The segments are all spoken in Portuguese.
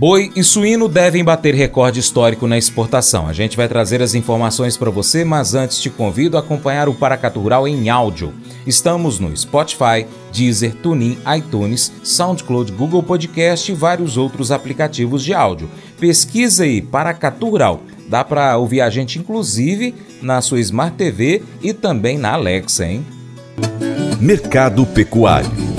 Boi e suíno devem bater recorde histórico na exportação. A gente vai trazer as informações para você, mas antes te convido a acompanhar o Paracatu Rural em áudio. Estamos no Spotify, Deezer, TuneIn, iTunes, SoundCloud, Google Podcast e vários outros aplicativos de áudio. Pesquisa aí Paracatu Rural. Dá para ouvir a gente inclusive na sua Smart TV e também na Alexa, hein? Mercado Pecuário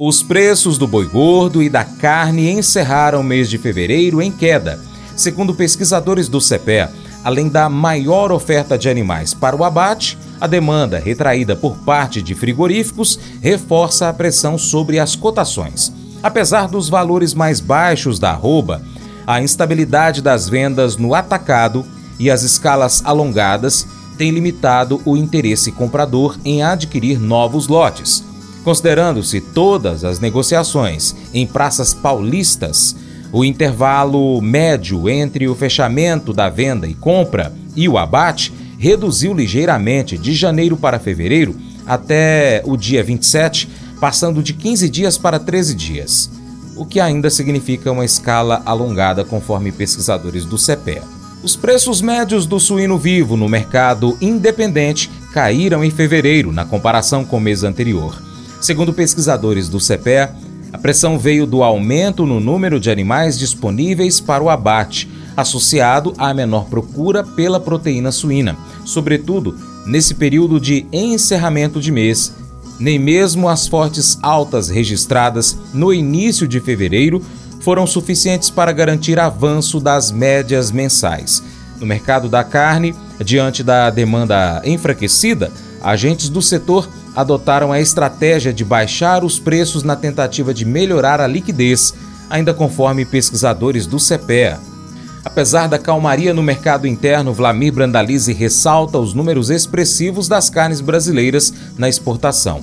Os preços do boi gordo e da carne encerraram o mês de fevereiro em queda. Segundo pesquisadores do CPE, além da maior oferta de animais para o abate, a demanda retraída por parte de frigoríficos reforça a pressão sobre as cotações. Apesar dos valores mais baixos da arroba, a instabilidade das vendas no atacado e as escalas alongadas têm limitado o interesse comprador em adquirir novos lotes. Considerando-se todas as negociações em praças paulistas, o intervalo médio entre o fechamento da venda e compra e o abate reduziu ligeiramente de janeiro para fevereiro até o dia 27, passando de 15 dias para 13 dias, o que ainda significa uma escala alongada conforme pesquisadores do CPE. Os preços médios do suíno vivo no mercado independente caíram em fevereiro na comparação com o mês anterior. Segundo pesquisadores do CPE, a pressão veio do aumento no número de animais disponíveis para o abate, associado à menor procura pela proteína suína, sobretudo nesse período de encerramento de mês. Nem mesmo as fortes altas registradas no início de fevereiro foram suficientes para garantir avanço das médias mensais. No mercado da carne, diante da demanda enfraquecida, agentes do setor adotaram a estratégia de baixar os preços na tentativa de melhorar a liquidez, ainda conforme pesquisadores do CPEA. Apesar da calmaria no mercado interno, Vlamir Brandalize ressalta os números expressivos das carnes brasileiras na exportação.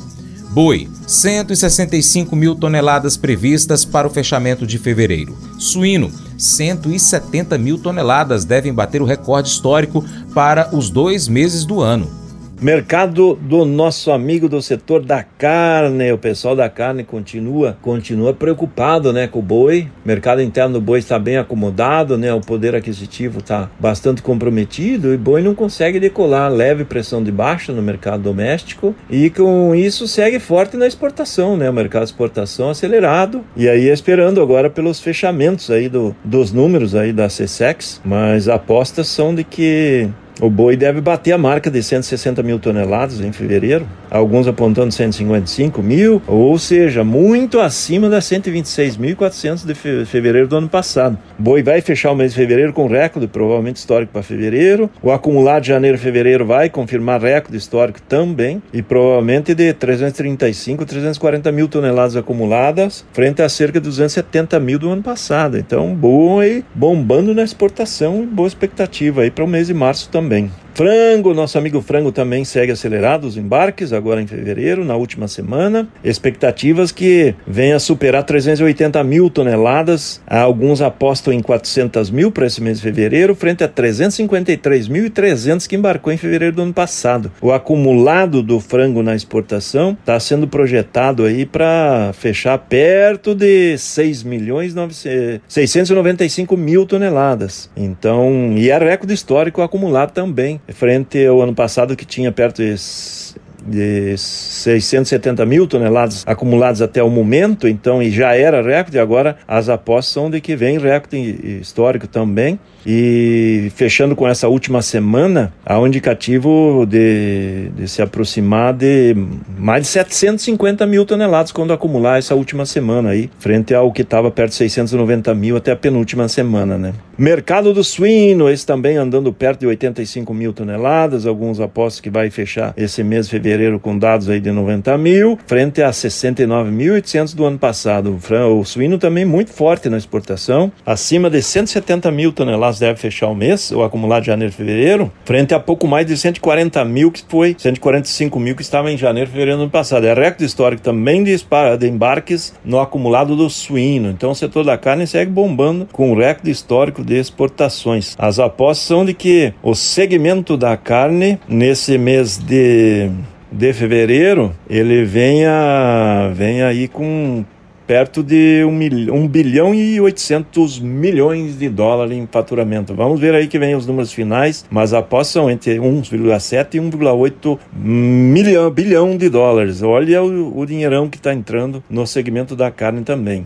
Boi, 165 mil toneladas previstas para o fechamento de fevereiro. Suíno, 170 mil toneladas devem bater o recorde histórico para os dois meses do ano. Mercado do nosso amigo do setor da carne, o pessoal da carne continua continua preocupado, né, com o boi. O mercado interno do boi está bem acomodado, né? O poder aquisitivo está bastante comprometido e o boi não consegue decolar, leve pressão de baixa no mercado doméstico e com isso segue forte na exportação, né? O mercado de exportação acelerado e aí esperando agora pelos fechamentos aí do, dos números aí da CSEX, mas apostas são de que o boi deve bater a marca de 160 mil toneladas em fevereiro, alguns apontando 155 mil, ou seja, muito acima das 126.400 de fevereiro do ano passado. Boi vai fechar o mês de fevereiro com recorde, provavelmente histórico para fevereiro. O acumulado de janeiro e fevereiro vai confirmar recorde histórico também, e provavelmente de 335, 340 mil toneladas acumuladas, frente a cerca de 270 mil do ano passado. Então, boi bombando na exportação e boa expectativa aí para o mês de março também. Frango, nosso amigo Frango também segue acelerado os embarques, agora em fevereiro, na última semana. Expectativas que venha superar 380 mil toneladas. Alguns apostam em 400 mil para esse mês de fevereiro, frente a 353.300 que embarcou em fevereiro do ano passado. O acumulado do frango na exportação está sendo projetado aí para fechar perto de 6 milhões 695 mil toneladas. Então, e é recorde histórico acumulado também frente ao ano passado que tinha perto de de 670 mil toneladas acumuladas até o momento, então, e já era recorde, agora as apostas são de que vem recorde histórico também. E fechando com essa última semana, há um indicativo de, de se aproximar de mais de 750 mil toneladas quando acumular essa última semana aí, frente ao que estava perto de 690 mil até a penúltima semana, né? Mercado do suíno, esse também andando perto de 85 mil toneladas, alguns apostos que vai fechar esse mês de fevereiro com dados aí de 90 mil, frente a 69.800 do ano passado. O suíno também muito forte na exportação, acima de 170 mil toneladas deve fechar o mês, o acumulado de janeiro e fevereiro, frente a pouco mais de 140 mil que foi, 145 mil que estava em janeiro e fevereiro do ano passado. É recorde histórico também de, embarques no acumulado do suíno. Então o setor da carne segue bombando com um recorde histórico de exportações. As apostas são de que o segmento da carne, nesse mês de de fevereiro, ele vem, a, vem aí com perto de 1, mil, 1 bilhão e 800 milhões de dólares em faturamento. Vamos ver aí que vem os números finais, mas após são entre 1,7 e 1,8 milhão, bilhão de dólares. Olha o, o dinheirão que está entrando no segmento da carne também.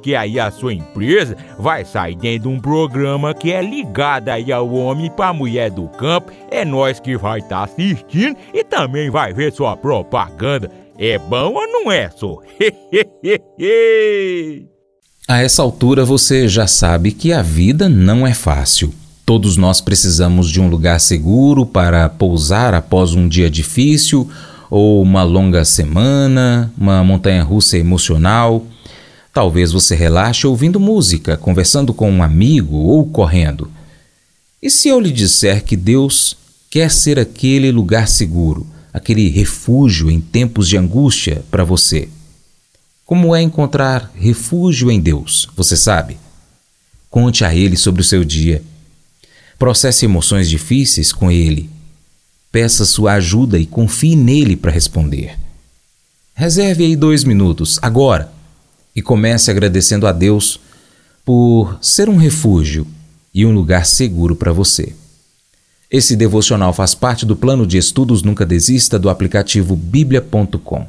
porque aí a sua empresa vai sair dentro de um programa que é ligado aí ao homem para a mulher do campo. É nós que vai estar tá assistindo e também vai ver sua propaganda. É bom ou não é, só? a essa altura você já sabe que a vida não é fácil. Todos nós precisamos de um lugar seguro para pousar após um dia difícil ou uma longa semana, uma montanha russa emocional. Talvez você relaxe ouvindo música, conversando com um amigo ou correndo. E se eu lhe disser que Deus quer ser aquele lugar seguro, aquele refúgio em tempos de angústia para você? Como é encontrar refúgio em Deus? Você sabe? Conte a Ele sobre o seu dia. Processe emoções difíceis com Ele. Peça sua ajuda e confie nele para responder. Reserve aí dois minutos, agora e comece agradecendo a Deus por ser um refúgio e um lugar seguro para você. Esse devocional faz parte do plano de estudos Nunca Desista do aplicativo bíblia.com.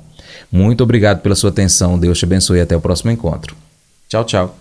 Muito obrigado pela sua atenção, Deus te abençoe e até o próximo encontro. Tchau, tchau.